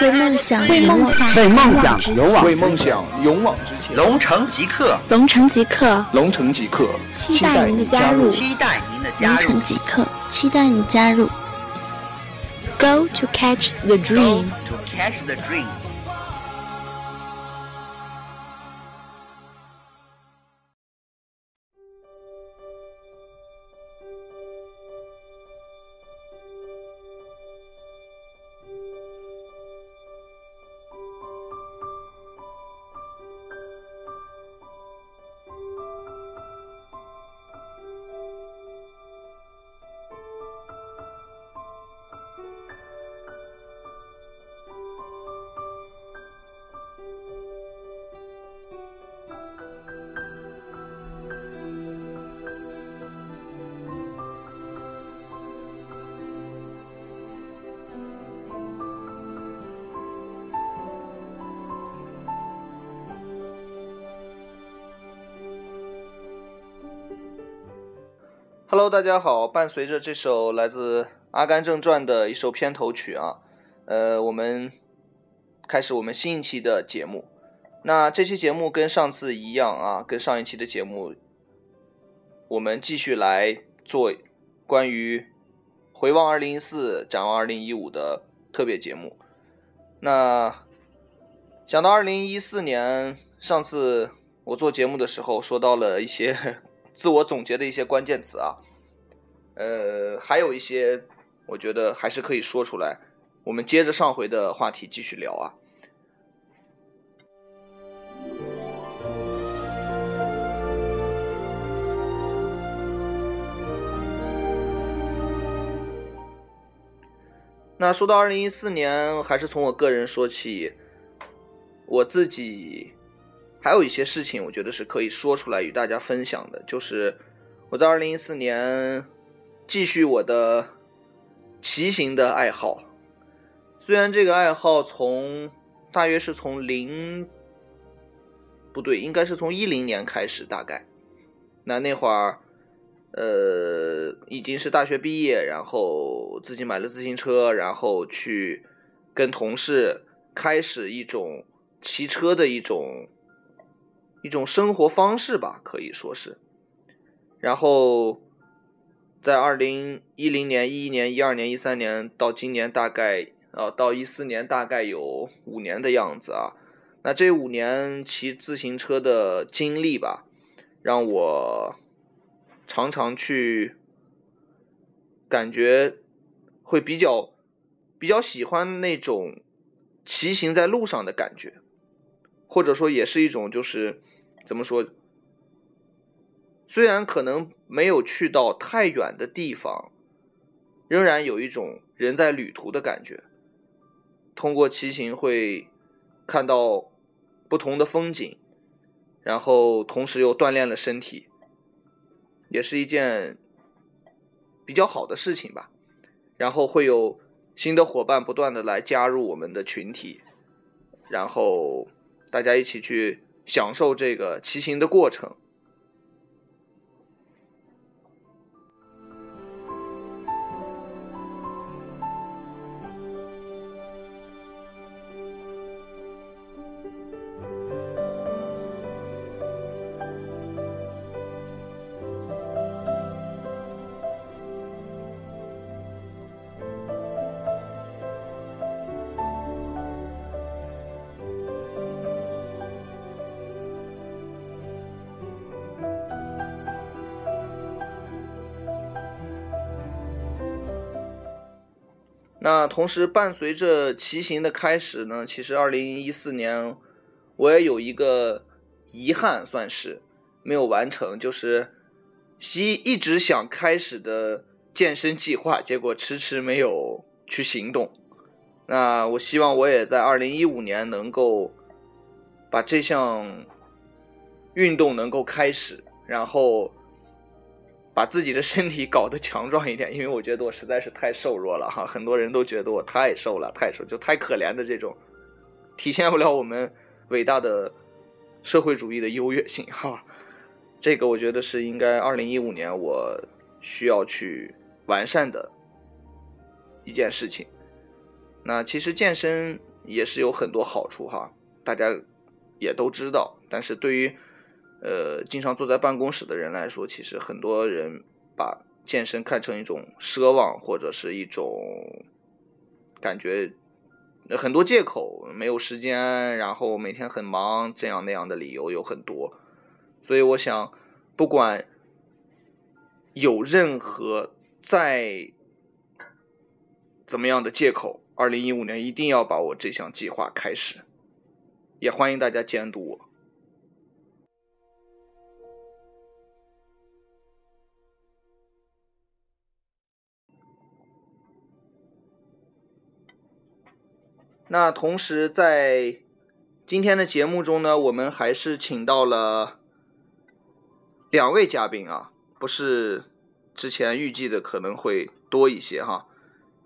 为梦想，为梦想，为梦想勇往，为梦想勇往直前。龙城即刻，龙城即刻，龙城即刻，期待您的加入，期待您的加入。龙城即刻，期待你加入。Go to catch the dream. To catch the dream. 大家好。伴随着这首来自《阿甘正传》的一首片头曲啊，呃，我们开始我们新一期的节目。那这期节目跟上次一样啊，跟上一期的节目，我们继续来做关于回望二零一四、展望二零一五的特别节目。那想到二零一四年，上次我做节目的时候说到了一些。自我总结的一些关键词啊，呃，还有一些我觉得还是可以说出来。我们接着上回的话题继续聊啊。那说到二零一四年，还是从我个人说起，我自己。还有一些事情，我觉得是可以说出来与大家分享的，就是我在二零一四年继续我的骑行的爱好。虽然这个爱好从大约是从零不对，应该是从一零年开始，大概那那会儿呃已经是大学毕业，然后自己买了自行车，然后去跟同事开始一种骑车的一种。一种生活方式吧，可以说是。然后，在二零一零年、一一年、一二年、一三年到今年，大概呃到一四年，大概有五年的样子啊。那这五年骑自行车的经历吧，让我常常去感觉会比较比较喜欢那种骑行在路上的感觉，或者说也是一种就是。怎么说？虽然可能没有去到太远的地方，仍然有一种人在旅途的感觉。通过骑行会看到不同的风景，然后同时又锻炼了身体，也是一件比较好的事情吧。然后会有新的伙伴不断的来加入我们的群体，然后大家一起去。享受这个骑行的过程。那同时伴随着骑行的开始呢，其实二零一四年我也有一个遗憾，算是没有完成，就是一一直想开始的健身计划，结果迟迟没有去行动。那我希望我也在二零一五年能够把这项运动能够开始，然后。把自己的身体搞得强壮一点，因为我觉得我实在是太瘦弱了哈，很多人都觉得我太瘦了，太瘦就太可怜的这种，体现不了我们伟大的社会主义的优越性哈。这个我觉得是应该二零一五年我需要去完善的一件事情。那其实健身也是有很多好处哈，大家也都知道。但是对于呃经常坐在办公室的人来说，其实很多人把健身看成一种奢望或者是一种感觉很多借口，没有时间，然后每天很忙，这样那样的理由有很多。所以我想，不管有任何再怎么样的借口，二零一五年一定要把我这项计划开始，也欢迎大家监督我。那同时在今天的节目中呢，我们还是请到了两位嘉宾啊，不是之前预计的可能会多一些哈。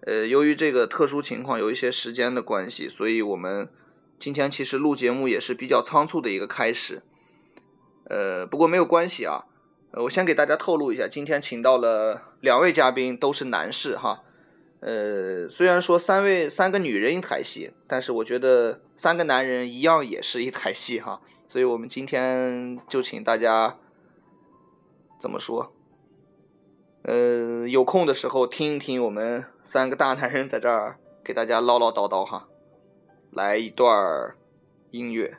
呃，由于这个特殊情况，有一些时间的关系，所以我们今天其实录节目也是比较仓促的一个开始。呃，不过没有关系啊，呃，我先给大家透露一下，今天请到了两位嘉宾，都是男士哈。呃，虽然说三位三个女人一台戏，但是我觉得三个男人一样也是一台戏哈。所以我们今天就请大家怎么说？呃，有空的时候听一听我们三个大男人在这儿给大家唠唠叨叨哈。来一段音乐。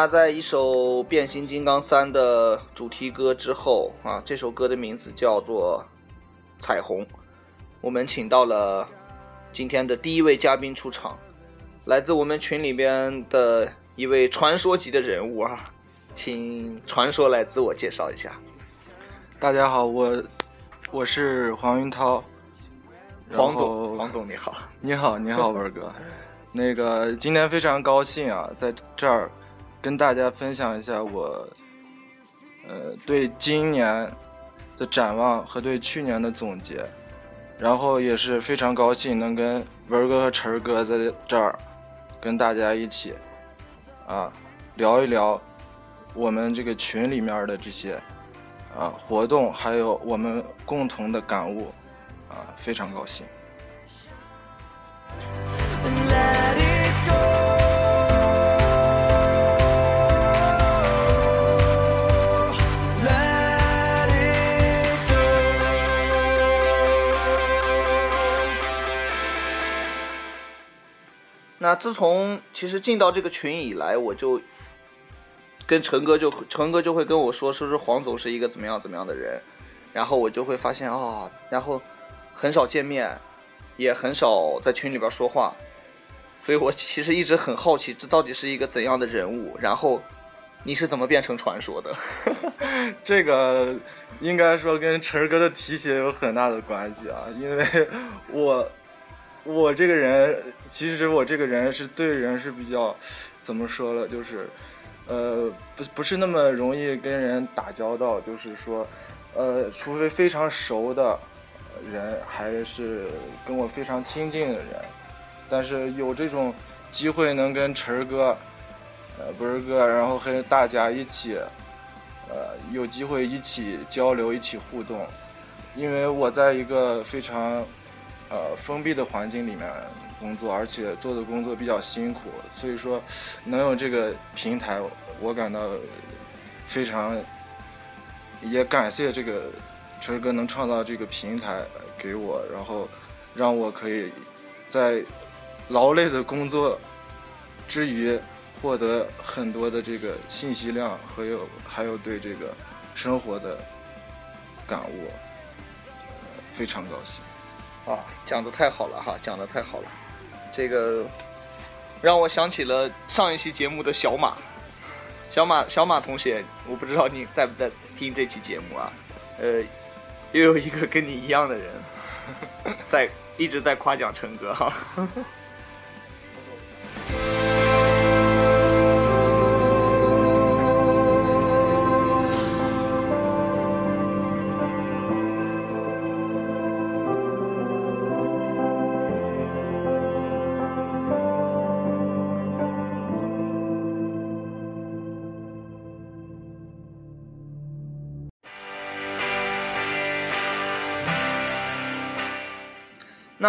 那在一首《变形金刚三》的主题歌之后啊，这首歌的名字叫做《彩虹》。我们请到了今天的第一位嘉宾出场，来自我们群里边的一位传说级的人物啊，请传说来自我介绍一下。大家好，我我是黄云涛。黄总，黄总你好。你好，你好，文哥。那个今天非常高兴啊，在这儿跟大家分享一下我呃对今年的展望和对去年的总结，然后也是非常高兴能跟文哥和晨哥在这儿跟大家一起啊聊一聊我们这个群里面的这些啊活动，还有我们共同的感悟啊，非常高兴。那自从其实进到这个群以来，我就跟陈哥就陈哥就会跟我说，说是黄总是一个怎么样怎么样的人，然后我就会发现啊、然后很少见面，也很少在群里边说话，所以我其实一直很好奇，这到底是一个怎样的人物？然后你是怎么变成传说的？这个应该说跟晨儿哥的提携有很大的关系啊，因为我我这个人，其实我这个人是对人是比较怎么说了，就是呃，不不是那么容易跟人打交道，就是说，呃，除非非常熟的人，还是跟我非常亲近的人，但是有这种机会能跟晨儿哥，呃，不是哥，然后和大家一起，呃，有机会一起交流，一起互动，因为我在一个非常，呃，封闭的环境里面工作，而且做的工作比较辛苦，所以说能有这个平台，我感到非常，也感谢这个晨儿哥能创造这个平台给我，然后让我可以在劳累的工作之余，获得很多的这个信息量和有还有对这个生活的感悟，呃非常高兴。啊，讲的太好了哈，讲的太好了，这个让我想起了上一期节目的小马，小马小马同学，我不知道你在不在听这期节目啊？呃，又有一个跟你一样的人，在一直在夸奖陈哥哈。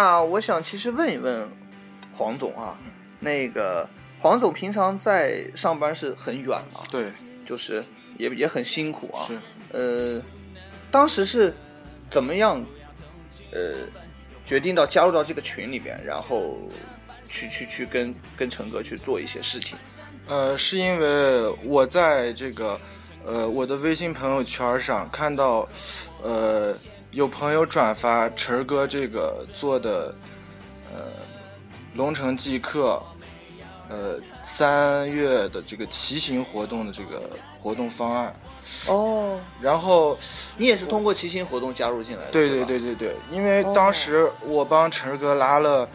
那我想其实问一问黄总啊，那个黄总平常在上班是很远啊，对，就是也也很辛苦啊。是，呃，当时是怎么样呃决定到加入到这个群里边，然后去去去跟跟陈哥去做一些事情？呃，是因为我在这个呃我的微信朋友圈上看到，呃有朋友转发晨儿哥这个做的呃龙城即刻呃三月的这个骑行活动的这个活动方案，哦，然后你也是通过骑行活动加入进来的？对对对对对对，因为哦当时我帮晨儿哥拉了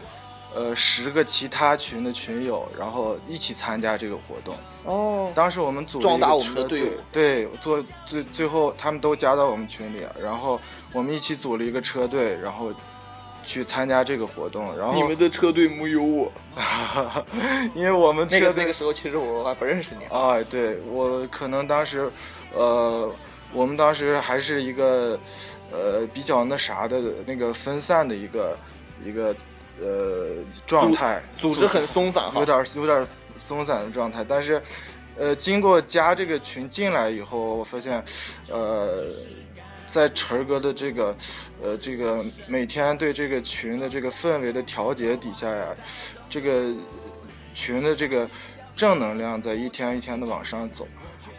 呃十个其他群的群友，然后一起参加这个活动。哦，当时我们组了壮大一个车我们的队伍对，做最最后他们都加到我们群里了，然后我们一起组了一个车队，然后去参加这个活动。然后你们的车队没有我。因为我们那车队个那个时候，其实我还不认识你啊。哎，对我可能当时，呃，我们当时还是一个呃比较那啥的那个分散的一个一个呃状态，组织很松散哈有点有点松散的状态。但是，呃，经过加这个群进来以后，我发现，呃。在晨儿哥的这个，呃，这个每天对这个群的这个氛围的调节底下呀，这个群的这个正能量在一天一天的往上走。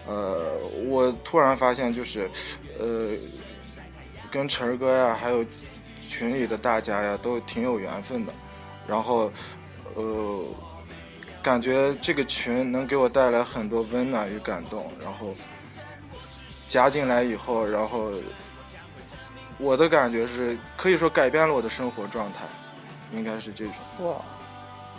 呃，我突然发现，就是，呃，跟晨儿哥呀，还有群里的大家呀，都挺有缘分的。然后，呃，感觉这个群能给我带来很多温暖与感动。然后加进来以后，然后我的感觉是，可以说改变了我的生活状态，应该是这种。哇，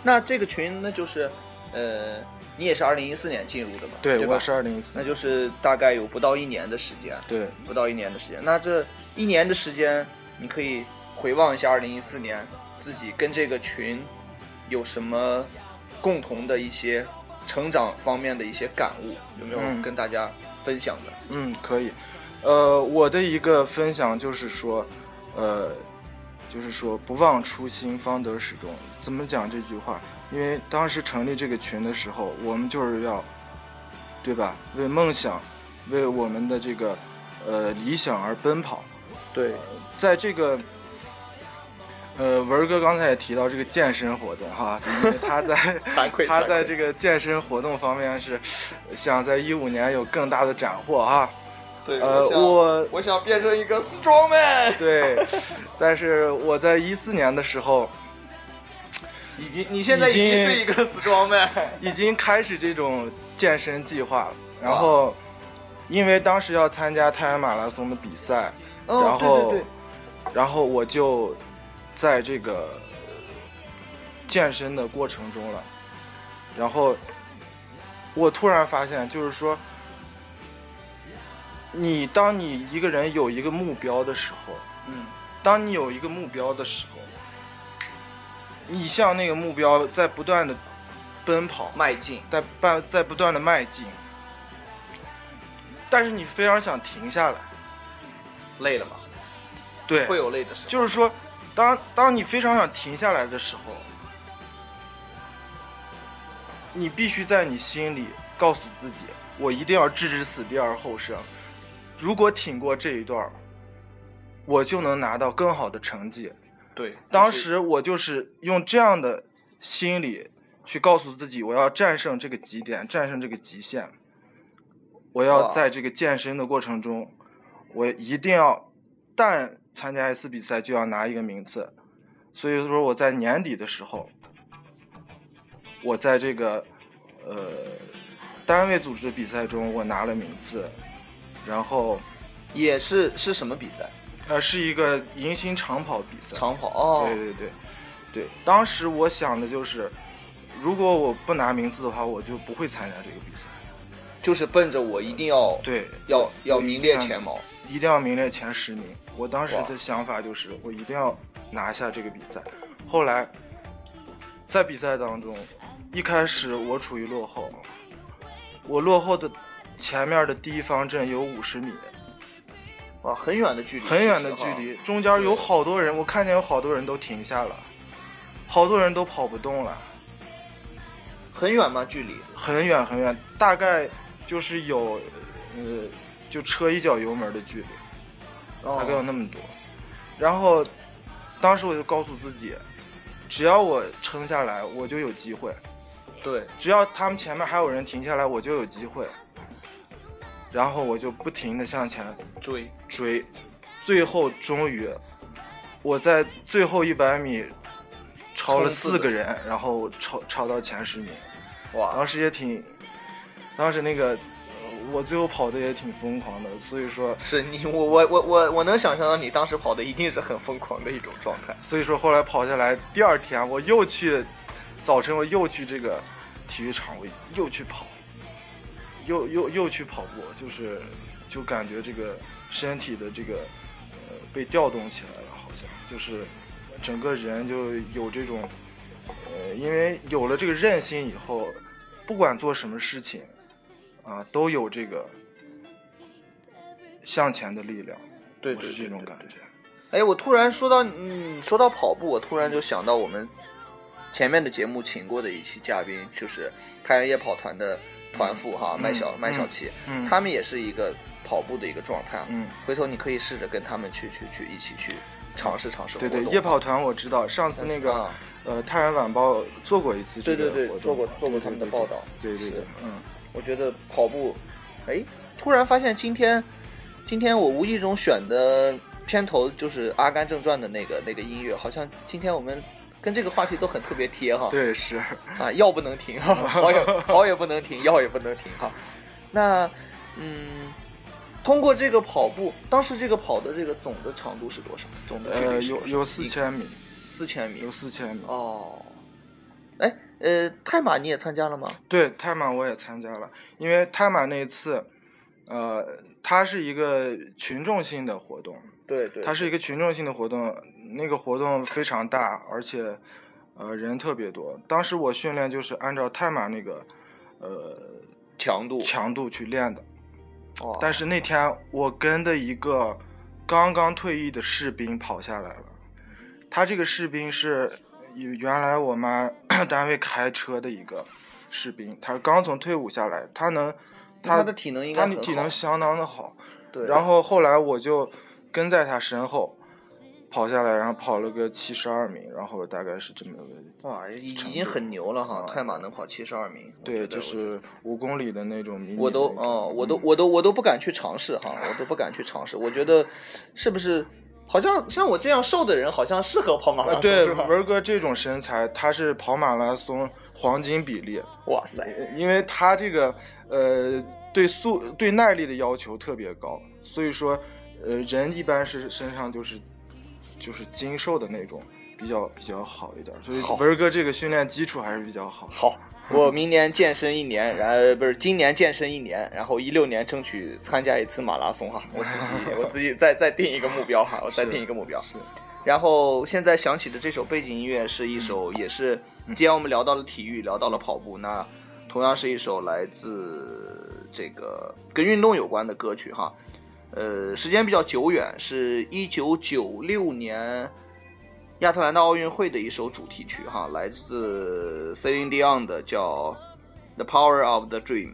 那这个群那就是，呃，你也是二零一四年进入的吧？对，对我是二零一四。那就是大概有不到一年的时间，对，不到一年的时间。那这一年的时间，你可以回望一下二零一四年自己跟这个群有什么共同的一些成长方面的一些感悟，有没有嗯跟大家分享的？嗯，可以。呃，我的一个分享就是说，呃，就是说不忘初心，方得始终。怎么讲这句话？因为当时成立这个群的时候，我们就是要，对吧？为梦想，为我们的这个呃理想而奔跑。对，在这个，呃，文儿哥刚才也提到这个健身活动哈，因为他在他在这个健身活动方面是想在一五年有更大的斩获哈。对呃，我我想变成一个 strong man。对，但是我在一四年的时候已经，你现在已经已经是一个 strong man。已经开始这种健身计划了，然后因为当时要参加太原马拉松的比赛，哦然后对对对然后我就在这个健身的过程中了，然后我突然发现，就是说，你当你一个人有一个目标的时候，嗯，当你有一个目标的时候，你向那个目标在不断的奔跑，迈进，在半在不断的迈进，但是你非常想停下来，累了吗？对，会有累的时候。就是说，当当你非常想停下来的时候，你必须在你心里告诉自己，我一定要置之死地而后生。如果挺过这一段，我就能拿到更好的成绩。对，当时我就是用这样的心理去告诉自己，我要战胜这个极点，战胜这个极限。我要在这个健身的过程中，我一定要，但参加一次比赛就要拿一个名次。所以说我在年底的时候，我在这个呃单位组织的比赛中，我拿了名次，然后也是是什么比赛？呃是一个迎新长跑比赛。长跑哦，对对对，对，当时我想的就是，如果我不拿名次的话，我就不会参加这个比赛。就是奔着我一定要对，要要名列前茅。一定要名列前十名。我当时的想法就是，我一定要拿下这个比赛。后来，在比赛当中，一开始我处于落后，我落后的前面的第一方阵有五十米，哇，很远的距离，很远的距离，中间有好多人，我看见有好多人都停下了，好多人都跑不动了。很远吗？距离？很远很远，大概就是有，呃，就车一脚油门的距离，大概有哦，那么多。然后，当时我就告诉自己，只要我撑下来，我就有机会；对，只要他们前面还有人停下来，我就有机会。然后我就不停的向前追，追，最后终于，我在最后一百米超了四个人，然后超超到前十名。哇，当时也挺，当时那个，呃我最后跑的也挺疯狂的，所以说，是你，我我我我我能想象到你当时跑的一定是很疯狂的一种状态。所以说后来跑下来，第二天我又去，早晨我又去这个体育场，我又去跑，又又又去跑步，就是就感觉这个身体的这个呃被调动起来了，好像就是整个人就有这种，呃，因为有了这个韧性以后，不管做什么事情，啊，都有这个向前的力量，对是这种感觉。哎，我突然说到，嗯，说到跑步，我突然就想到我们前面的节目请过的一期嘉宾，就是太阳夜跑团的团副哈，嗯麦小嗯麦小琪，嗯他们也是一个跑步的一个状态。嗯，回头你可以试着跟他们去去去一起去尝试尝试。对对，夜跑团我知道，上次那个、啊呃《太原晚报》做过一次这个对对对活动做过做过他们的报道对对对，嗯，我觉得跑步，哎，突然发现今天，今天我无意中选的片头就是《阿甘正传》的那个那个音乐，好像今天我们跟这个话题都很特别贴哈。对是，啊，药不能停哈，跑也跑也不能停，药也不能停哈。那，嗯，通过这个跑步，当时这个跑的这个总的长度是多少？总的距呃有有四千米，四千米有四千米。哦。哎，呃，泰马你也参加了吗？对，泰马我也参加了，因为泰马那一次，呃，它是一个群众性的活动，对对，它是一个群众性的活动，那个活动非常大，而且呃人特别多。当时我训练就是按照泰马那个呃强度，强度去练的。哦但是那天我跟的一个刚刚退役的士兵跑下来了，他这个士兵是原来我妈 单位开车的一个士兵，他刚从退伍下来，他能，他的体能应该他的体能相当的好。对，然后后来我就跟在他身后跑下来，然后跑了个七十二名，然后大概是这么个。哇，已已经很牛了哈，啊泰马能跑七十二名，对，就是五公里的那种迷你的我都哦，我都嗯我都我都不敢去尝试哈，我都不敢去尝试。我觉得是不是好像像我这样瘦的人，好像适合跑马拉啊，松，对？文哥这种身材，他是跑马拉松黄金比例，哇塞，因为他这个呃对速对耐力的要求特别高，所以说呃人一般是身上就是就是精瘦的那种，比较比较好一点，所以好。文哥这个训练基础还是比较好。好，我明年健身一年，然后不是今年健身一年，然后一六年争取参加一次马拉松哈，我自己我自己再再定一个目标哈，我再定一个目标。是然后现在响起的这首背景音乐是一首，也是既然我们聊到了体育，聊到了跑步，那同样是一首来自这个跟运动有关的歌曲哈。呃，时间比较久远，是一九九六年亚特兰大奥运会的一首主题曲哈，来自 Celine Dion 的叫《The Power of the Dream》。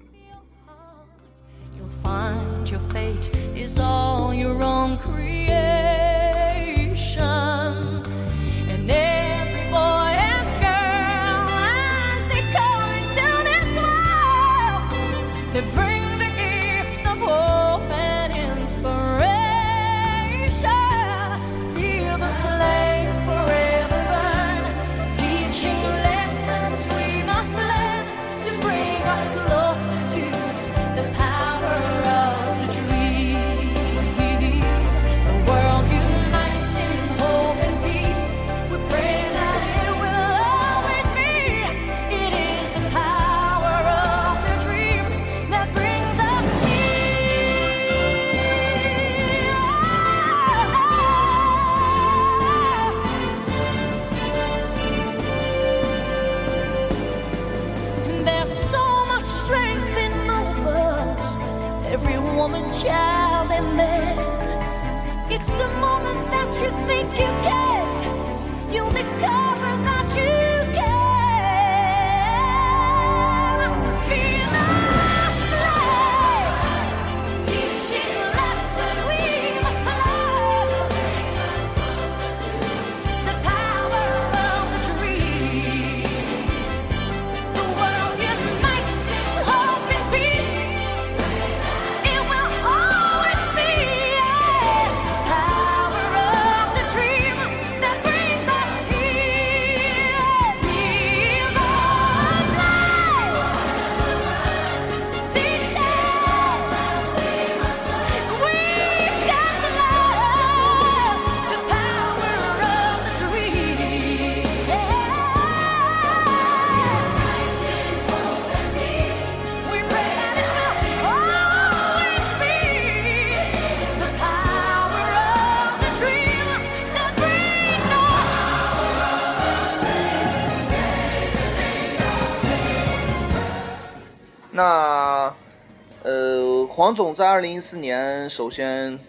黄总在二零一四年，首先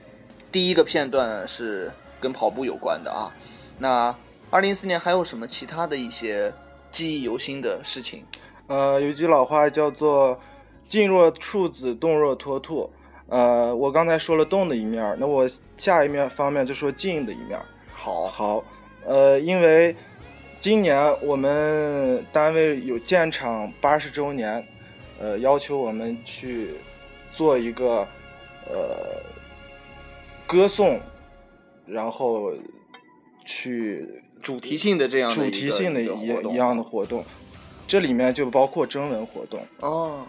第一个片段是跟跑步有关的啊。那二零一四年还有什么其他的一些记忆犹新的事情？呃，有句老话叫做“静若处子，动若脱兔”。呃，我刚才说了动的一面，那我下一面方面就说静的一面。好，好，呃，因为今年我们单位有建厂八十周年，呃，要求我们去做一个呃歌颂，然后去主题性的这样的主题性的一一样的活动，这里面就包括征文活动。哦，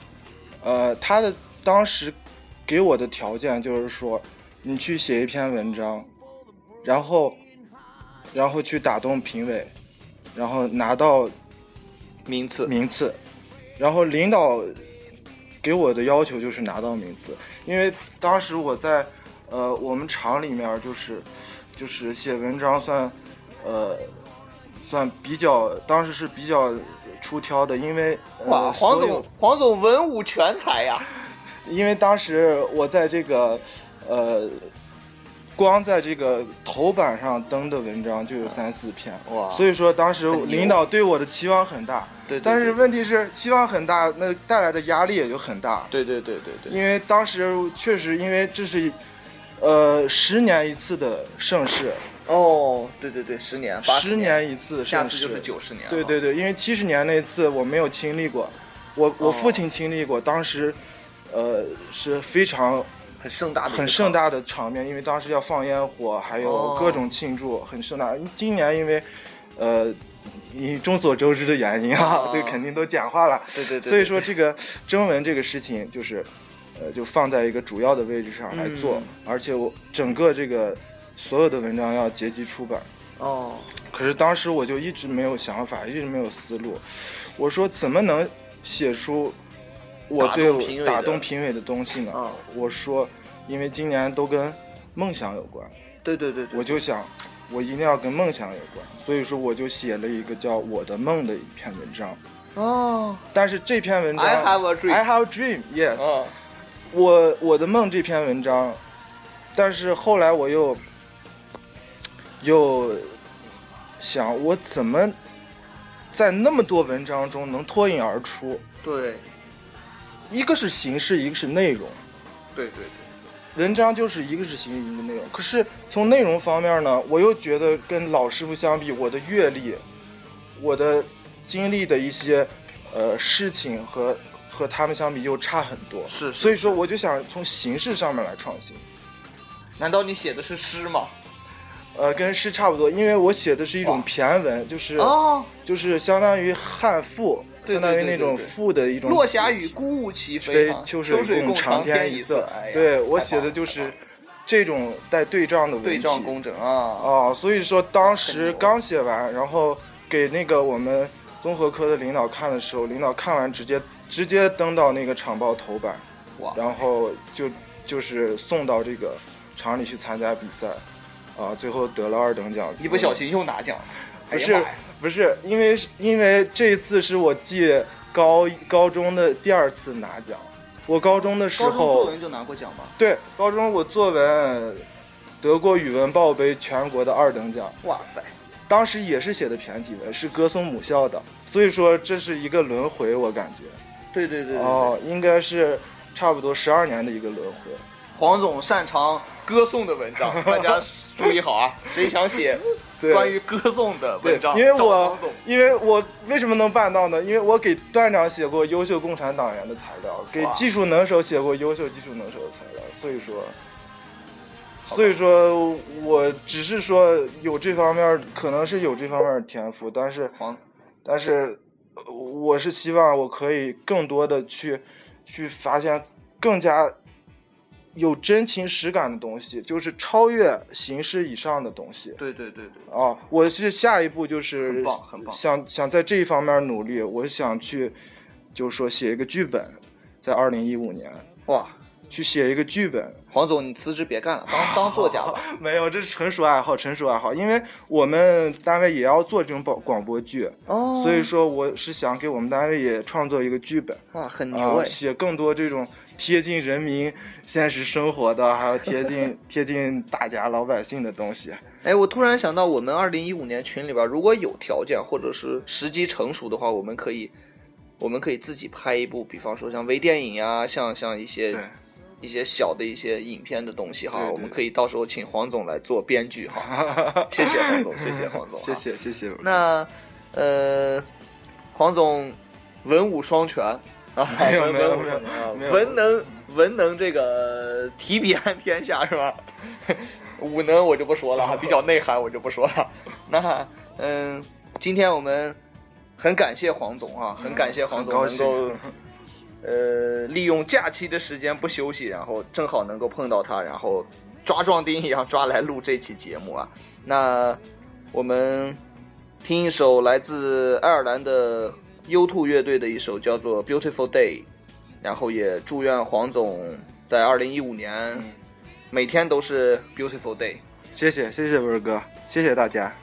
呃，他的当时给我的条件就是说，你去写一篇文章，然后，然后去打动评委，然后拿到名次，名次，然后领导给我的要求就是拿到名次，因为当时我在呃我们厂里面就是就是写文章算呃算比较当时是比较出挑的，因为哇，呃黄总，黄总文武全才呀！因为当时我在这个呃，光在这个头版上登的文章就有三四篇，哇。所以说当时领导对我的期望很大，对对但是问题是期望很大，那带来的压力也就很大，对对对对对，因为当时确实因为这是。呃，十年一次的盛世，哦，对对对，十年，八十年。一次下盛世，次就是九十年。对对对，因为七十年那次我没有经历过，我我哦父亲经历过，当时，呃是非常很盛大的很盛大的场面，因为当时要放烟火，还有哦各种庆祝，很盛大。今年因为，呃，你众所周知的原因啊，哦 所以肯定都简化了。对对对，所以说这个征文这个事情就是，呃，就放在一个主要的位置上来做，嗯而且我整个这个所有的文章要结集出版。哦，可是当时我就一直没有想法，一直没有思路。我说怎么能写出我对我打动评委的东西呢？啊我说，因为今年都跟梦想有关，对对对对，我就想，我一定要跟梦想有关，所以说我就写了一个叫《我的梦》的一篇文章。哦但是这篇文章 I have a dream I have a dream, yes，、啊我我的梦这篇文章，但是后来我又又想，我怎么在那么多文章中能脱颖而出？对一个是形式，一个是内容。对对对，文章就是一个是形式，一个内容。可是从内容方面呢，我又觉得跟老师傅相比，我的阅历，我的经历的一些呃事情和和他们相比又差很多。是是所以说我就想从形式上面来创新。难道你写的是诗吗？呃，跟诗差不多，因为我写的是一种骈文，就是、哦，就是相当于汉赋，对相当于那种对对对对赋的一种。落霞与孤鹜齐飞秋水共长天一色。哎对我写的就是这种带对仗的文对仗工整啊。啊，所以说当时刚写完，然后给那个我们综合科的领导看的时候，领导看完直接直接登到那个厂报头版，哇然后就就是送到这个厂里去参加比赛，啊，最后得了二等奖。一不小心又拿奖了，不是不是，因为是因为这次是我记高高中的第二次拿奖，我高中的时高中作候文就拿过奖吗？对高中我作文得过语文报杯全国的二等奖。哇塞，当时也是写的骈体文，是歌颂母校的，所以说这是一个轮回，我感觉。对对对对对哦，应该是差不多十二年的一个轮回。黄总擅长歌颂的文章，大家注意好啊！谁想写对关于歌颂的对文章，，找因为我因为我为什么能办到呢？因为我给段长写过优秀共产党员的材料，给技术能手写过优秀技术能手的材料，所以说，所以说我只是说有这方面，可能是有这方面的天赋，但是但是呃我是希望我可以更多的去去发现更加有真情实感的东西，就是超越形式以上的东西。对对对对，啊，我是下一步就是很棒很棒想想在这一方面努力，我想去，就是说写一个剧本，在二零一五年哇，去写一个剧本。黄总你辞职别干了，当当作家吧。没有，这是纯属爱好，纯属爱好，因为我们单位也要做这种广广播剧，哦所以说我是想给我们单位也创作一个剧本，哇，很牛！写更多这种贴近人民现实生活的，还有贴近 贴近大家老百姓的东西。哎，我突然想到，我们二零一五年群里边，如果有条件或者是时机成熟的话，我们可以，我们可以自己拍一部，比方说像微电影呀，像像一些一些小的一些影片的东西哈，对对我们可以到时候请黄总来做编剧哈。谢谢黄总，谢谢黄总，谢。谢谢谢。那呃，黄总文武双全啊，没有没有没有文能文能这个提笔安天下是吧？武能我就不说了哈，比较内涵我就不说了。那嗯，今天我们很感谢黄总啊，很感谢黄总能够。呃，利用假期的时间不休息，然后正好能够碰到他，然后抓壮丁一样抓来录这期节目啊。那我们听一首来自爱尔兰的 U2 乐队的一首叫做《Beautiful Day》，然后也祝愿黄总在二零一五年每天都是 Beautiful Day。谢谢谢谢文哥，谢谢大家。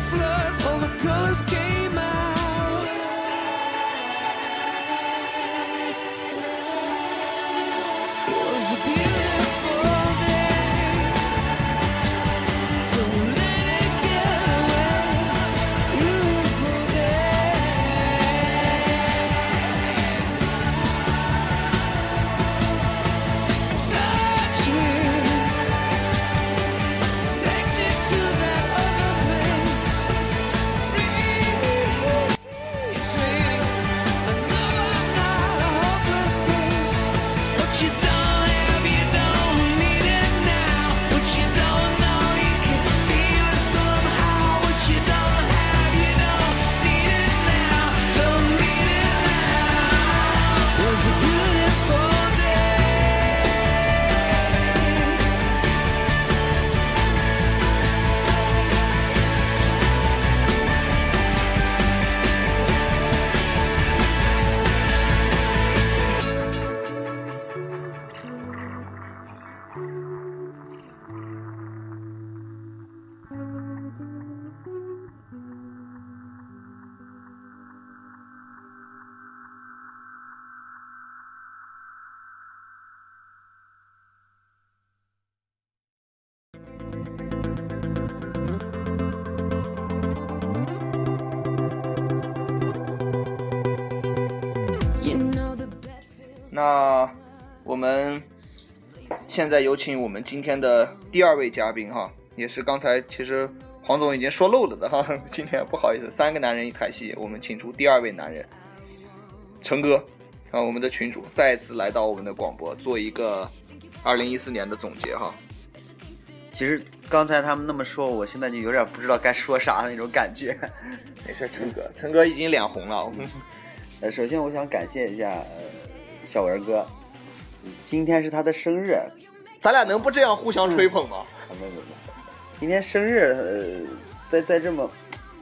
Flood, all the colors came 那我们现在有请我们今天的第二位嘉宾哈，也是刚才其实黄总已经说漏了的哈，今天不好意思，三个男人一台戏，我们请出第二位男人，陈哥啊，我们的群主再次来到我们的广播，做一个二零一四年的总结哈。其实刚才他们那么说，我现在就有点不知道该说啥的那种感觉。没事，陈哥，陈哥已经脸红了。呃，首先我想感谢一下、呃、小文哥，今天是他的生日，咱俩能不这样互相吹捧吗？啊，没没没，今天生日，呃，在在这么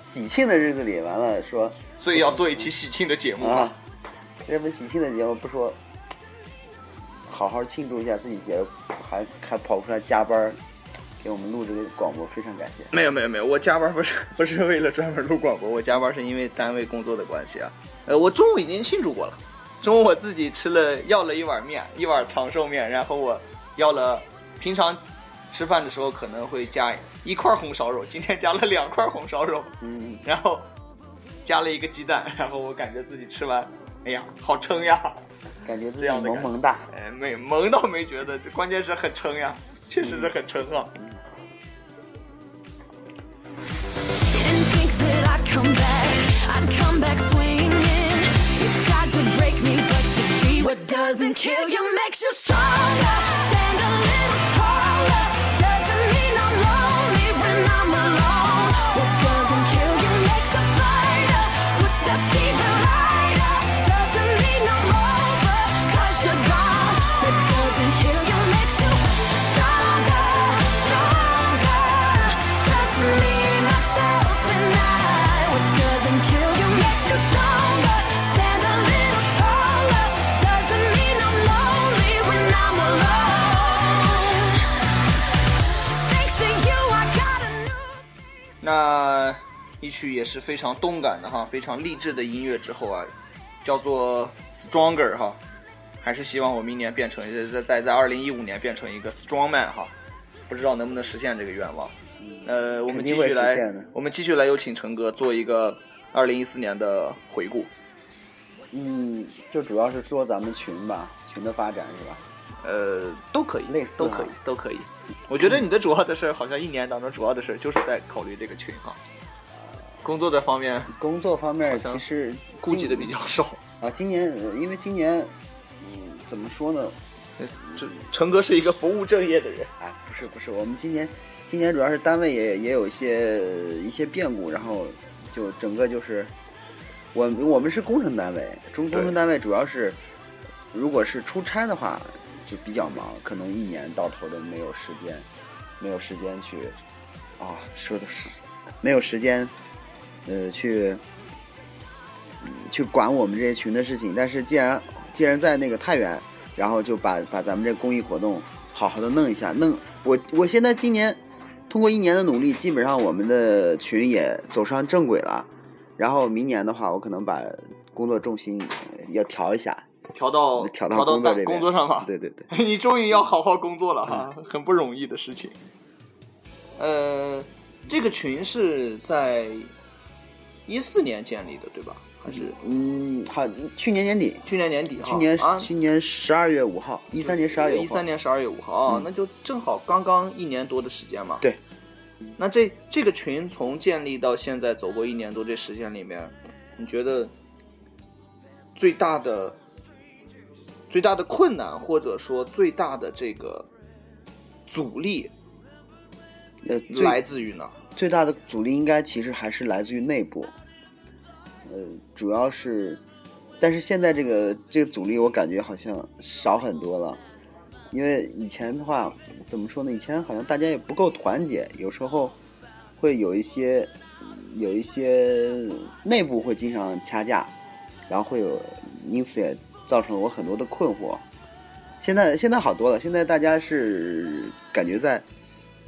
喜庆的日子里，完了说所以要做一期喜庆的节目啊，这么喜庆的节目不说，好好庆祝一下自己节日，还还跑出来加班给我们录这个广播，非常感谢。没有没有没有，我加班不是不是为了专门录广播，我加班是因为单位工作的关系啊。呃，我中午已经庆祝过了，中午我自己吃了要了一碗面，一碗长寿面，然后我要了平常吃饭的时候可能会加一块红烧肉，今天加了两块红烧肉，嗯，然后加了一个鸡蛋，然后我感觉自己吃完，哎呀，好撑呀，感觉自己这样萌萌哒。哎，没萌倒没觉得，关键是很撑呀，确实是很撑啊。Come back, I'd come back swinging. What doesn't kill you makes you stronger. Stand a little 那一曲也是非常动感的哈，非常励志的音乐之后啊，叫做 Stronger 哈，还是希望我明年变成在在在二零一五年变成一个 Strong Man 哈，不知道能不能实现这个愿望。呃，我们继续来我们继续来有请陈哥做一个二零一四年的回顾。嗯，就主要是说咱们群吧，群的发展是吧？呃，都可以类似，都可以，都可以。我觉得你的主要的事儿，好像一年当中主要的事儿就是在考虑这个群哈。工作的方面工作方面其实顾及的比较少。啊，今年呃因为今年，嗯，怎么说呢？呃这成哥是一个不务正业的人，哎，不是不是，我们今年今年主要是单位也也有一些一些变故，然后就整个就是我我们是工程单位，中工程单位主要是如果是出差的话就比较忙，可能一年到头都没有时间，没有时间去啊说的是没有时间呃去去管我们这些群的事情，但是既然既然在那个太原，然后就把把咱们这公益活动好好的弄一下，弄我我现在今年通过一年的努力，基本上我们的群也走上正轨了。然后明年的话，我可能把工作重心要调一下，调到调到到在工作上吧。对对对，你终于要好好工作了哈，很不容易的事情。呃，这个群是在一四年建立的，对吧？还是嗯，好，去年年底，去年年底哈？去年啊，去年十二月五号，一三年十二月一三年十二月五号啊，嗯那就正好刚刚一年多的时间嘛。对。那这这个群从建立到现在走过一年多这时间里面，你觉得最大的最大的困难，或者说最大的这个阻力呃，来自于哪？最大的阻力应该其实还是来自于内部，呃，主要是，但是现在这个这个阻力我感觉好像少很多了，因为以前的话怎么说呢？以前好像大家也不够团结，有时候会有一些有一些内部会经常掐架，然后会有，因此也造成了我很多的困惑。现在现在好多了，现在大家是感觉在。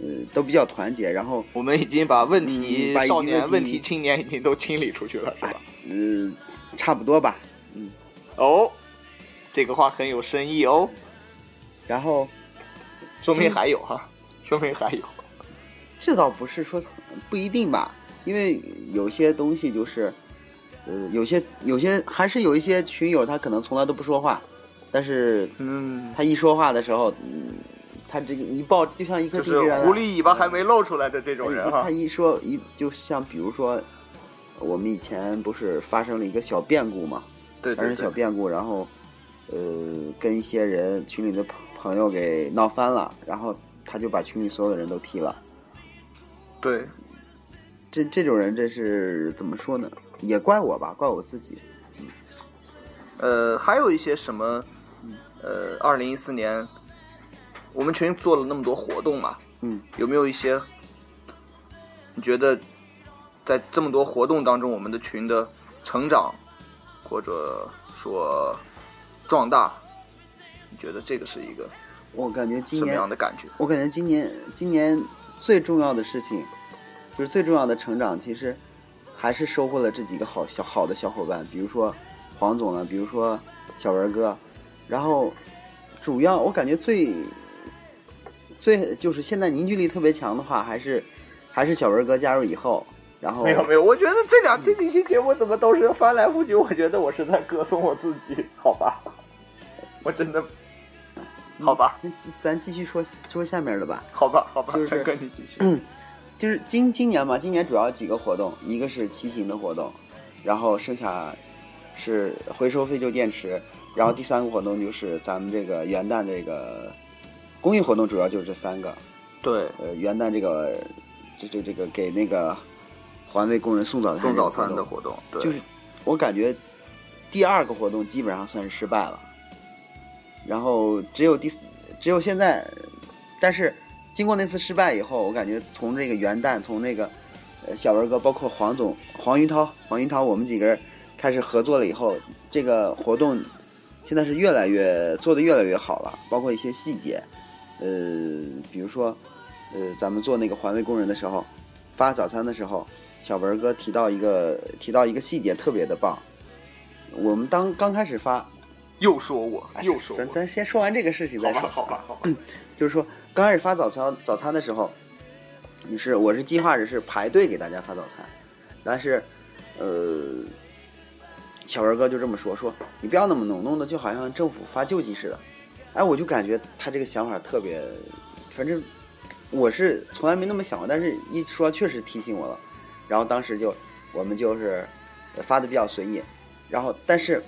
呃，都比较团结，然后我们已经把问题嗯把少年、问题青年已经都清理出去了，是吧？呃，差不多吧。嗯哦，这个话很有深意哦，然后说明还有哈，说明还有。这倒不是说不一定吧，因为有些东西就是，呃，有些有些还是有一些群友他可能从来都不说话，但是嗯，他一说话的时候，嗯，他这个一抱就像一颗就是地质原来狐狸尾巴还没露出来的这种人哈他。一说一就像比如说，我们以前不是发生了一个小变故嘛，对对发生小，变故，然后呃跟一些人群里的朋朋友给闹翻了，然后他就把群里所有的人都踢了。对，这这种人真是怎么说呢？也怪我吧，怪我自己。呃，还有一些什么，呃，二零一四年，我们群做了那么多活动嘛，嗯，有没有一些你觉得在这么多活动当中，我们的群的成长或者说壮大，你觉得这个是一个我感觉今年什么年样的感觉？我感觉今年今年最重要的事情，就是最重要的成长，其实还是收获了这几个好小好的小伙伴，比如说黄总啊，比如说小文哥，然后主要我感觉最最就是现在凝聚力特别强的话，还是还是小文哥加入以后，然后没有没有，我觉得这两这几期节目怎么都是翻来覆去，我觉得我是在歌颂我自己，好吧？我真的，好吧，咱继续说说下面的吧。好吧，好吧，就是陈哥你继续。就是今今年嘛，今年主要几个活动，一个是骑行的活动，然后剩下是回收废旧电池，然后第三个活动就是咱们这个元旦这个公益活动，主要就是这三个。对，呃，元旦这个这这这个给那个环卫工人送早餐送早餐的活动，对，就是我感觉第二个活动基本上算是失败了，然后只有第只有现在，但是经过那次失败以后，我感觉从这个元旦，从那个呃小文哥，包括黄总、黄云涛、黄云涛，我们几个人开始合作了以后，这个活动现在是越来越做的越来越好了，包括一些细节，呃，比如说呃咱们做那个环卫工人的时候，发早餐的时候，小文哥提到一个提到一个细节特别的棒，我们当刚开始发，又说我，哎又说我，咱咱先说完这个事情再说。好吧，好吧，好吧，就是说刚开始发早餐早餐的时候，你是我是计划着是排队给大家发早餐，但是呃，小文哥就这么说说你不要那么弄，弄得就好像政府发救济似的。哎，我就感觉他这个想法特别，反正我是从来没那么想过，但是一说确实提醒我了。然后当时就我们就是发的比较随意，然后但是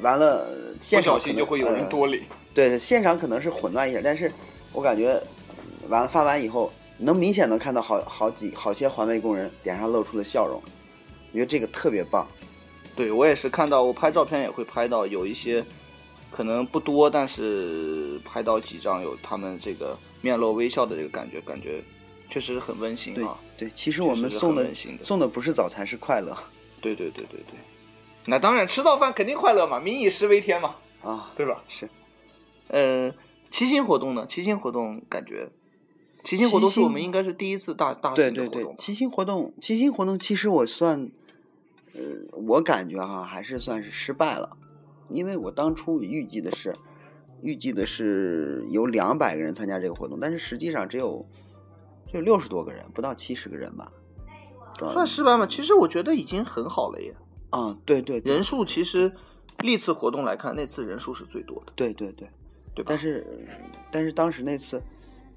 完了现不小场可能心就会有人呃多领。对，现场可能是混乱一点，但是我感觉呃完了发完以后，能明显能看到好好几好些环卫工人脸上露出了笑容，我觉得这个特别棒。对我也是看到，我拍照片也会拍到有一些可能不多，但是拍到几张有他们这个面露微笑的这个感觉，感觉确实很温馨啊。对，其实我们送的送的不是早餐，是快乐 对对对对对，那当然吃到饭肯定快乐嘛，民以食为天嘛，啊。对吧？是，呃，骑行活动呢？骑行活动感觉，骑行活动是我们应该是第一次大大对对对型的活动，吧。骑行活动，骑行活动其实我算，呃，我感觉哈还是算是失败了，因为我当初预计的是，预计的是有两百个人参加这个活动，但是实际上只有只有六十多个人，不到七十个人吧。算失败吗？其实我觉得已经很好了耶。啊，对对对人数其实历次活动来看，那次人数是最多的，对对对，对？但是但是当时那次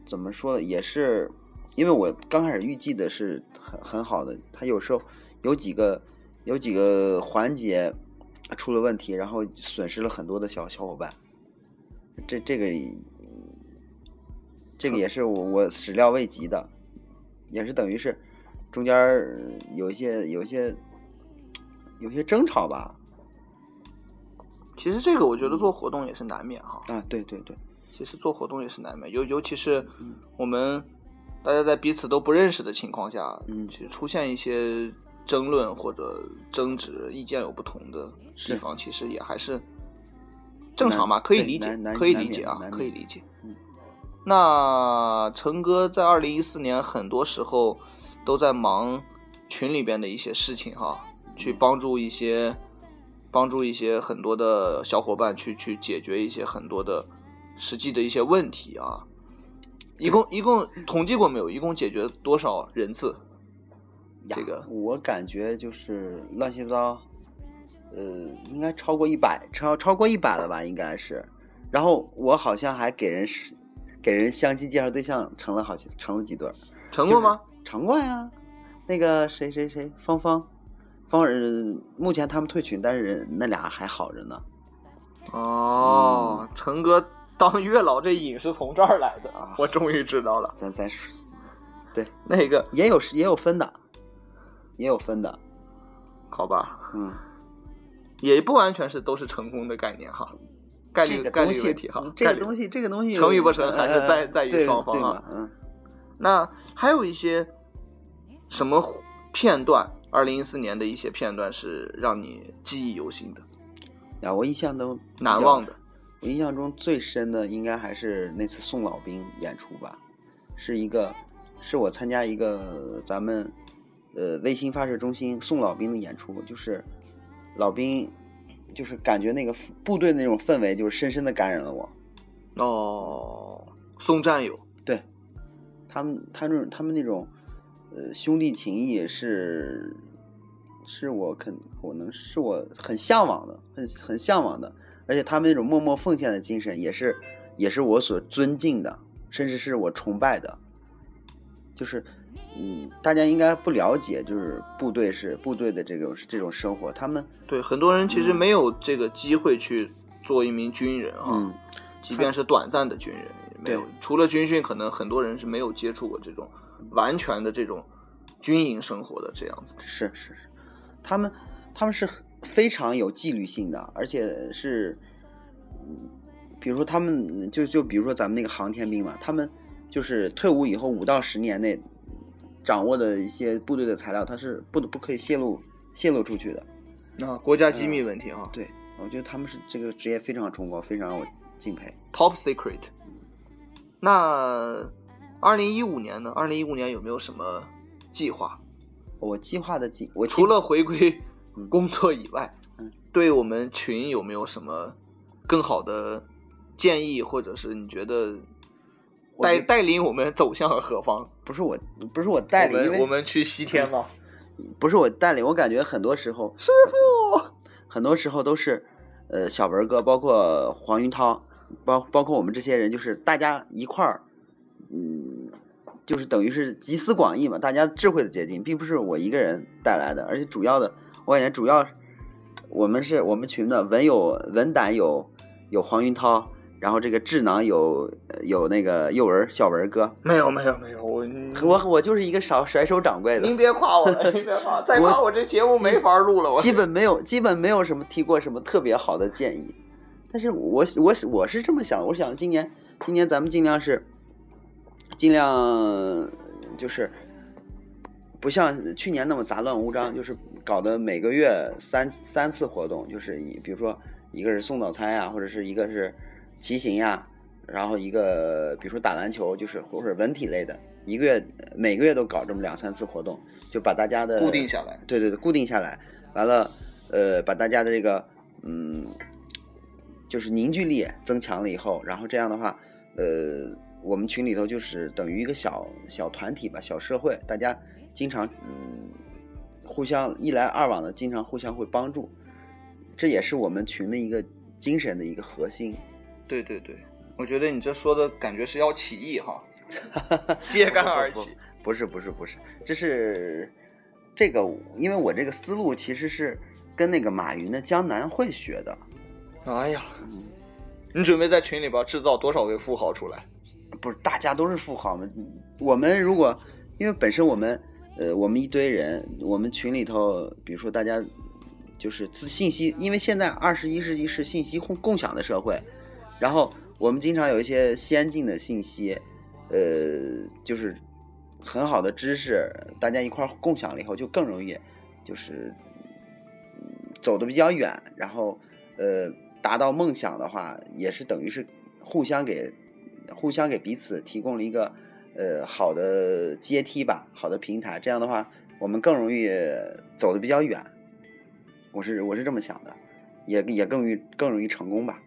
怎么说，也是因为我刚开始预计的是很很好的，他有时候有几个有几个环节出了问题，然后损失了很多的小小伙伴，这这个这个也是我我始料未及的，也是等于是中间有一些有一些有些争吵吧，其实这个我觉得做活动也是难免哈。啊，对对对。其实做活动也是难免，尤尤其是我们大家在彼此都不认识的情况下，嗯其实出现一些争论或者争执、意见有不同的地方，其实也还是正常嘛，可以理解可以理解啊，可以理解。嗯那陈哥在二零一四年很多时候都在忙群里边的一些事情哈，去帮助一些帮助一些很多的小伙伴去去解决一些很多的实际的一些问题啊。一共一共统计过没有？一共解决多少人次？这个我感觉就是乱七八糟，呃，呃，应该超过一百，超超过一百了吧，应该是。然后我好像还给人是给人相亲介绍对象成了，好像成了几对儿，成过吗？成过呀。那个谁谁谁，芳芳，芳呃，目前他们退群，但是人那俩还好着呢。哦，成哥当月老这瘾是从这儿来的啊我终于知道了。咱咱对那个也有也有分的，也有分的，好吧，嗯。也不完全是都是成功的概念哈，概率概率问题哈，这个东西，这个东西成与不成还是在呃在于双方啊嗯，那还有一些什么片段？二零一四年的一些片段是让你记忆犹新的、啊，我印象都难忘的。我印象中最深的应该还是那次送老兵演出吧，是一个，是我参加一个咱们，呃，卫星发射中心送老兵的演出，就是老兵，就是感觉那个部队那种氛围，就是深深的感染了我。哦，送战友，对，他们他那种他们那种，呃，兄弟情谊是，是我肯可能是我很向往的，很很向往的，而且他们那种默默奉献的精神也是也是我所尊敬的，甚至是我崇拜的。就是，嗯，大家应该不了解，就是部队是部队的这种这种生活，他们对很多人其实没有这个机会去做一名军人啊，嗯即便是短暂的军人，也没有除了军训，可能很多人是没有接触过这种完全的这种军营生活的这样子。是是是，他们他们是非常有纪律性的，而且是，嗯，比如说他们就就比如说咱们那个航天兵嘛，他们就是退伍以后五到十年内掌握的一些部队的材料，他是不不可以泄露泄露出去的。啊，国家机密问题啊、对，我觉得他们是这个职业非常崇高，非常让我敬佩。t o p secret。那二零一五年呢？二零一五年有没有什么计划？我计划的计，我计除了回归嗯工作以外，嗯对我们群有没有什么更好的建议，或者是你觉得带带领我们走向何方？不是我不是我带领，我们去西天吗？不是我带领，我感觉很多时候师傅，很多时候都是，呃，小文哥，包括黄云涛，包包括我们这些人，就是大家一块儿，嗯，就是等于是集思广益嘛，大家智慧的结晶，并不是我一个人带来的，而且主要的，我感觉主要我们是我们群的文有文胆有有黄云涛，然后这个智囊有有那个幼文小文哥，没有没有没有，我我我就是一个少甩手掌柜的您，别夸我了，您别夸，再夸我这节目没法录了。我基本没有，基本没有什么提过什么特别好的建议。但是我我我是这么想，我想今年今年咱们尽量是尽量就是不像去年那么杂乱无章，就是搞的每个月三三次活动，就是以比如说一个是送早餐呀，或者是一个是骑行呀，然后一个比如说打篮球，就是或者文体类的，一个月每个月都搞这么两三次活动，就把大家的固定下来。对对对，固定下来，完了，呃，把大家的这个嗯，就是凝聚力增强了以后，然后这样的话，呃，我们群里头就是等于一个小小团体吧，小社会，大家经常嗯，互相一来二往的，经常互相会帮助，这也是我们群的一个精神的一个核心。对对对，我觉得你这说的感觉是要起义哈，揭竿而起。不是不是不是，这是这个，因为我这个思路其实是跟那个马云的江南会学的。哎呀，你准备在群里边制造多少位富豪出来？不是大家都是富豪嘛？我们如果因为本身我们呃我们一堆人，我们群里头，比如说大家就是自信息，因为现在二十一世纪是信息共共享的社会，然后我们经常有一些先进的信息，呃，就是很好的知识，大家一块共享了以后，就更容易就是嗯走的比较远，然后呃达到梦想的话，也是等于是互相给互相给彼此提供了一个呃好的阶梯吧，好的平台。这样的话，我们更容易走的比较远。我是我是这么想的，也也更容易更容易成功吧。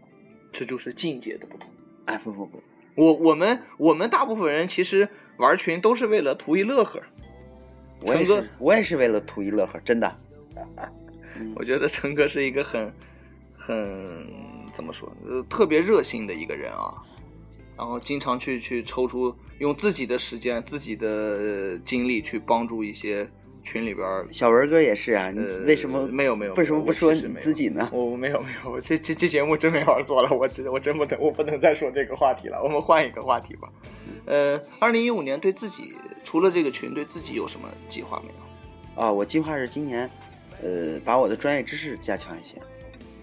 这就是境界的不同。哎，不不不，我我们我们大部分人其实玩群都是为了图一乐呵。我也是我也是为了图一乐呵，真的。嗯我觉得陈哥是一个很很怎么说，呃，特别热心的一个人啊。然后经常去去抽出用自己的时间、自己的精力去帮助一些群里边儿小文哥也是啊，你呃为什么没有没有为什么不说你自己呢？我没有没有，我这这这节目真没法做了，我真我真不能我不能再说这个话题了，我们换一个话题吧。呃，二零一五年对自己除了这个群，对自己有什么计划没有？啊，我计划是今年，呃，把我的专业知识加强一些。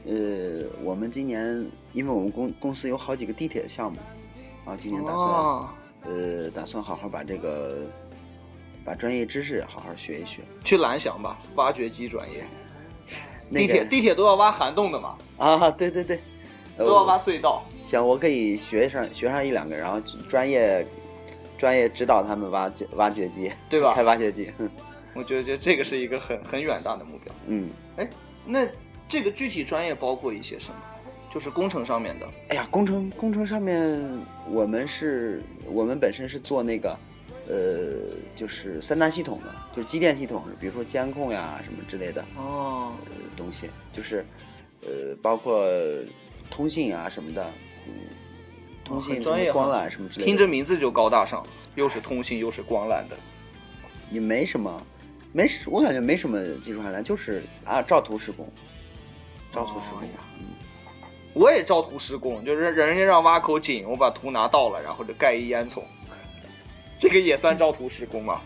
呃，我们今年因为我们公公司有好几个地铁的项目，啊，今年打算、哦呃打算好好把这个把专业知识好好学一学。去蓝翔吧，挖掘机专业。那个地铁地铁都要挖涵洞的嘛，啊，对对对，呃都要挖隧道。行，我可以学上学上一两个，然后专业专业指导他们挖掘挖掘机，对吧 开挖掘机，哼 我觉得这个是一个很很远大的目标。嗯，哎，那这个具体专业包括一些什么？就是工程上面的。哎呀，工程工程上面，我们是我们本身是做那个，呃，就是三大系统的，就是机电系统，比如说监控呀什么之类的哦，呃东西，就是呃包括通信啊什么的，嗯，通信、很专业哈光缆什么之类的，听着名字就高大上，又是通信又是光缆的。也没什么，没什我感觉没什么技术含量，就是啊照图施工，照图施工，哦呀嗯。我也照图施工，就是人家让挖口井，我把图拿到了，然后就盖一烟囱，这个也算照图施工吗？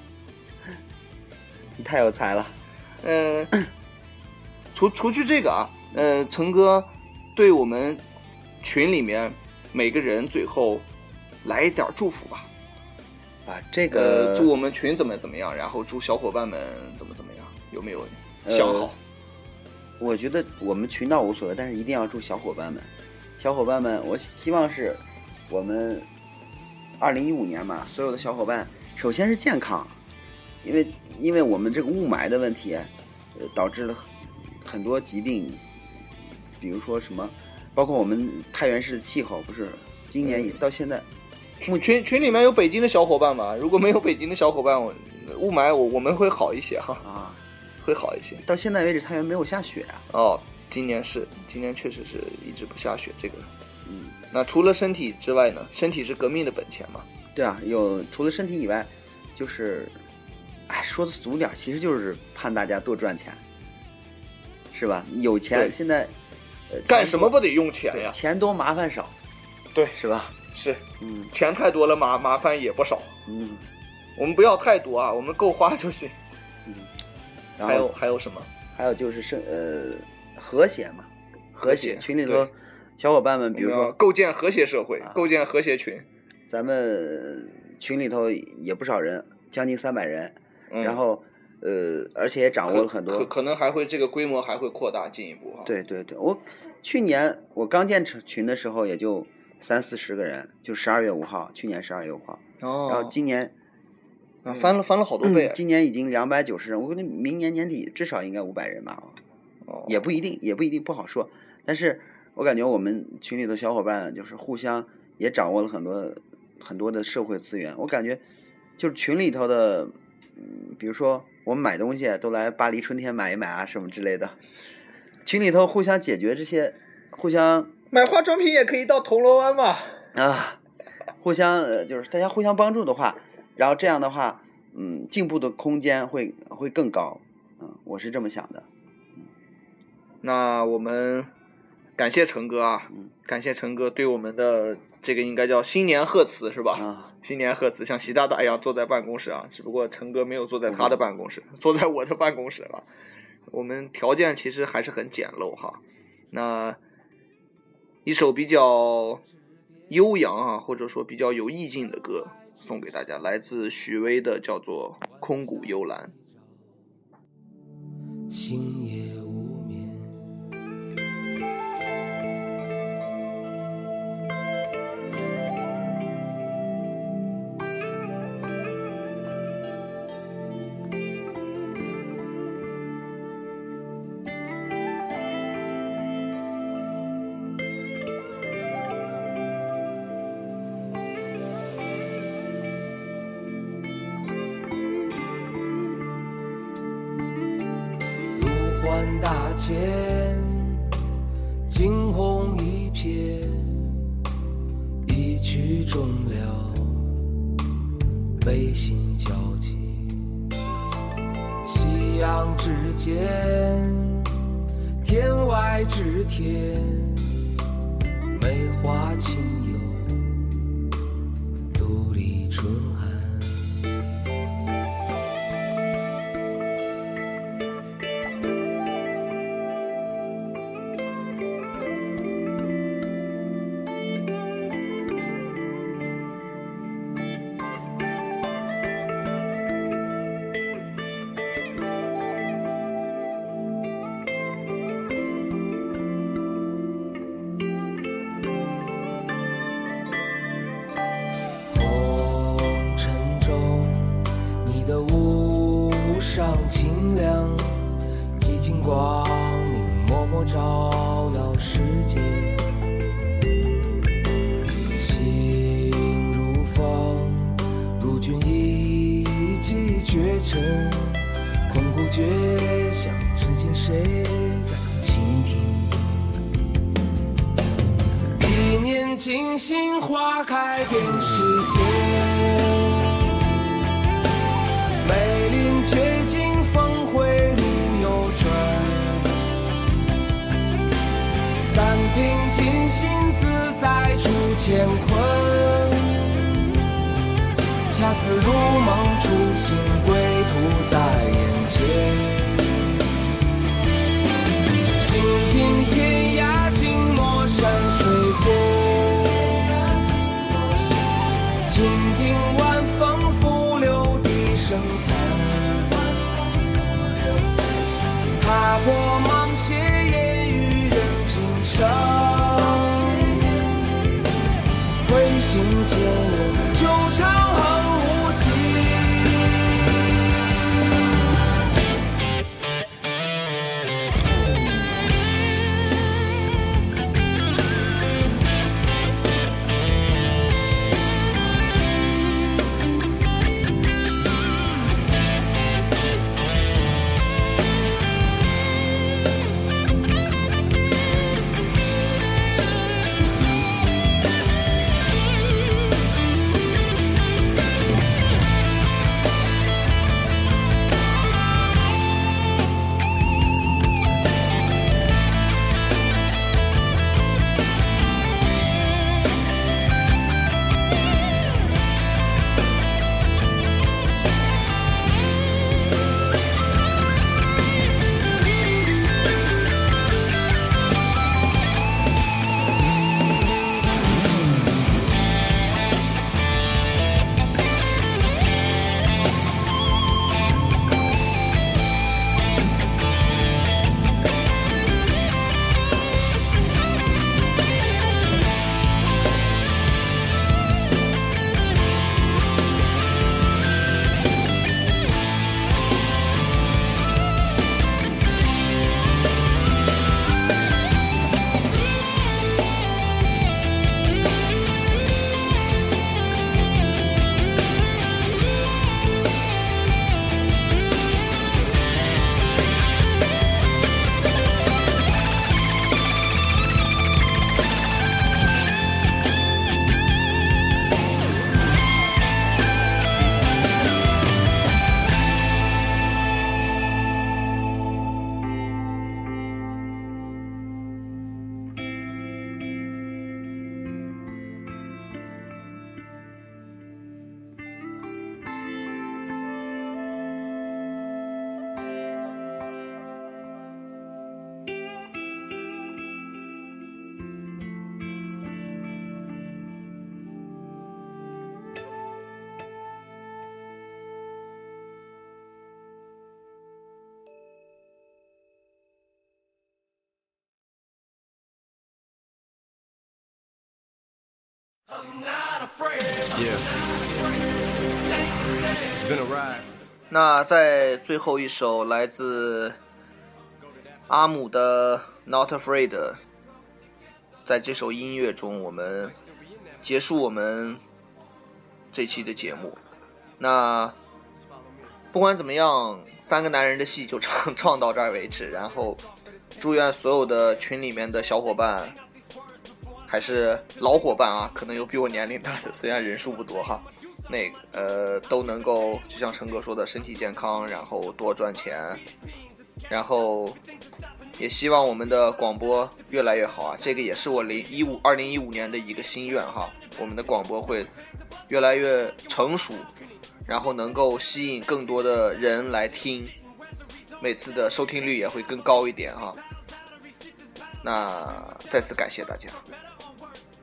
你太有才了。嗯、除除去这个啊，呃，陈哥对我们群里面每个人最后来一点祝福吧。啊，这呃，个祝我们群怎么怎么样，然后祝小伙伴们怎么怎么样，有没有呃想好？我觉得我们群倒无所谓，但是一定要祝小伙伴们，小伙伴们，我希望是我们二零一五年嘛，所有的小伙伴，首先是健康，因为因为我们这个雾霾的问题，呃，导致了很很多疾病，比如说什么，包括我们太原市的气候，不是今年也到现在，群群群里面有北京的小伙伴吗？如果没有北京的小伙伴，我雾霾我我们会好一些哈，啊，会好一些。到现在为止太原没有下雪啊，哦，今年是今年确实是一直不下雪，这个。嗯，那除了身体之外呢？身体是革命的本钱嘛？对啊，有除了身体以外，就是，哎，说的俗点，其实就是盼大家多赚钱，是吧？有钱现在，呃，干什么不得用钱呀？钱多麻烦少，对，是吧？是嗯钱太多了，麻麻烦也不少。嗯我们不要太多啊，我们够花就行。还有还有什么？还有就是生呃和谐嘛，和谐群里头小伙伴们，比如说构建和谐社会，啊构建和谐群。咱们群里头也不少人，将近三百人，嗯、然后呃，而且也掌握了很多可可能还会这个规模还会扩大进一步哈。，对对对，我去年我刚建成群的时候也就三四十个人，就十二月五号，去年十二月五号，哦，然后今年、啊翻了翻了好多倍啊。今年已经两百九十人，我估计明年年底至少应该五百人吧，哦也不一定，也不一定不好说。但是我感觉我们群里的小伙伴就是互相也掌握了很多很多的社会资源，我感觉就是群里头的，嗯，比如说我们买东西都来巴黎春天买一买啊什么之类的，群里头互相解决这些，互相买化妆品也可以到铜锣湾嘛。啊，互相呃，就是大家互相帮助的话，然后这样的话，嗯，进步的空间会会更高，嗯，我是这么想的，那我们感谢陈哥啊，嗯感谢陈哥对我们的这个应该叫新年贺词是吧？啊，新年贺词，像习大大一样坐在办公室啊，只不过陈哥没有坐在他的办公室，坐在我的办公室了。我们条件其实还是很简陋哈。那一首比较悠扬啊，或者说比较有意境的歌送给大家，来自许巍的叫做《空谷幽兰》。尘，空谷绝响，至今谁在倾听？一念惊心，花开遍世界。梅林绝境，峰回路又转。但凭尽心，自在出乾坤。恰似如梦那在最后一首来自阿姆的《Not Afraid》，在这首音乐中，我们结束我们这期的节目。那不管怎么样，三个男人的戏就唱唱到这儿为止。然后，祝愿所有的群里面的小伙伴，还是老伙伴啊，可能有比我年龄大的，虽然人数不多哈，那呃都能够就像陈哥说的，身体健康，然后多赚钱，然后也希望我们的广播越来越好啊！这个也是我零一五二零一五年的一个心愿哈，我们的广播会越来越成熟，然后能够吸引更多的人来听，每次的收听率也会更高一点哈。那再次感谢大家。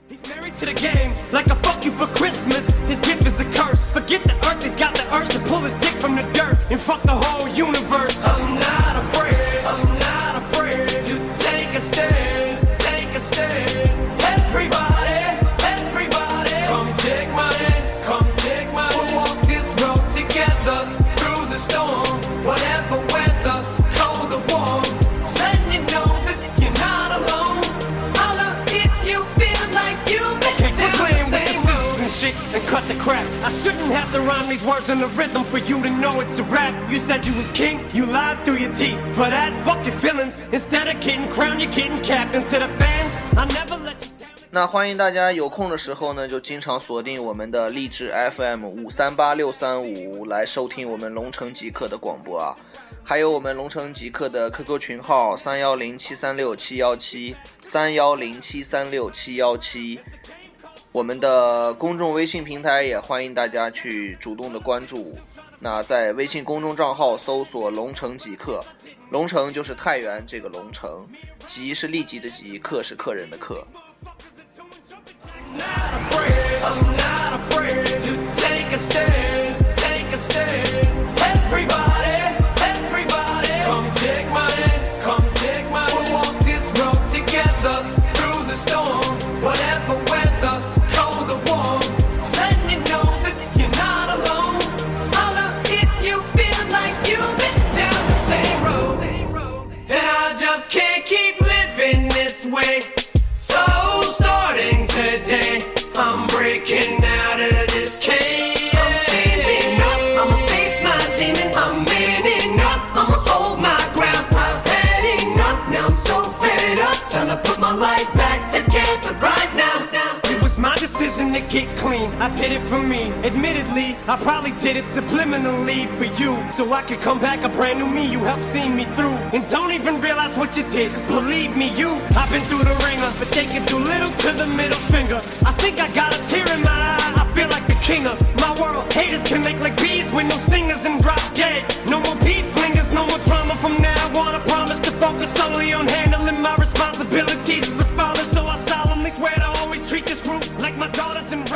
He's married to the game, like a fuck you for Christmas. His gift is a curse. Forget the earth, he's got the urge to pull his dick from the dirt and fuck the whole universe. I'm not afraid, I'm not afraid to take a stand, take a stand. Everybody, shit and cut the crap. I shouldn't have to rhyme these words in the rhythm for you to know it's a rap. You said you was king, you lied through your teeth. For that, fuck your feelings. Instead of getting crowned, you're getting capped. And to the fans, I never let you down. 那欢迎大家有空的时候呢，就经常锁定我们的励志 FM 五三八六三五来收听我们龙城极客的广播啊，还有我们龙城极客的 QQ 群号三幺零七三六七幺七三幺零七三六七幺七，我们的公众微信平台也欢迎大家去主动的关注。那在微信公众账号搜索“龙城极客”，龙城就是太原这个龙城，极是立即的极，客是客人的客。gonna put my life back reason to get clean. I did it for me. Admittedly, I probably did it subliminally for you. So I could come back a brand new me. You helped see me through. And don't even realize what you did. Cause believe me, you. I've been through the ringer, but they can do little to the middle finger. I think I got a tear in my eye. I feel like the king of my world. Haters can make like bees with no stingers and drop dead. No more beef flingers, no more drama from now on. I promise to focus solely on handling my responsibilities as a father. So I family swear to always treat this group like my daughters and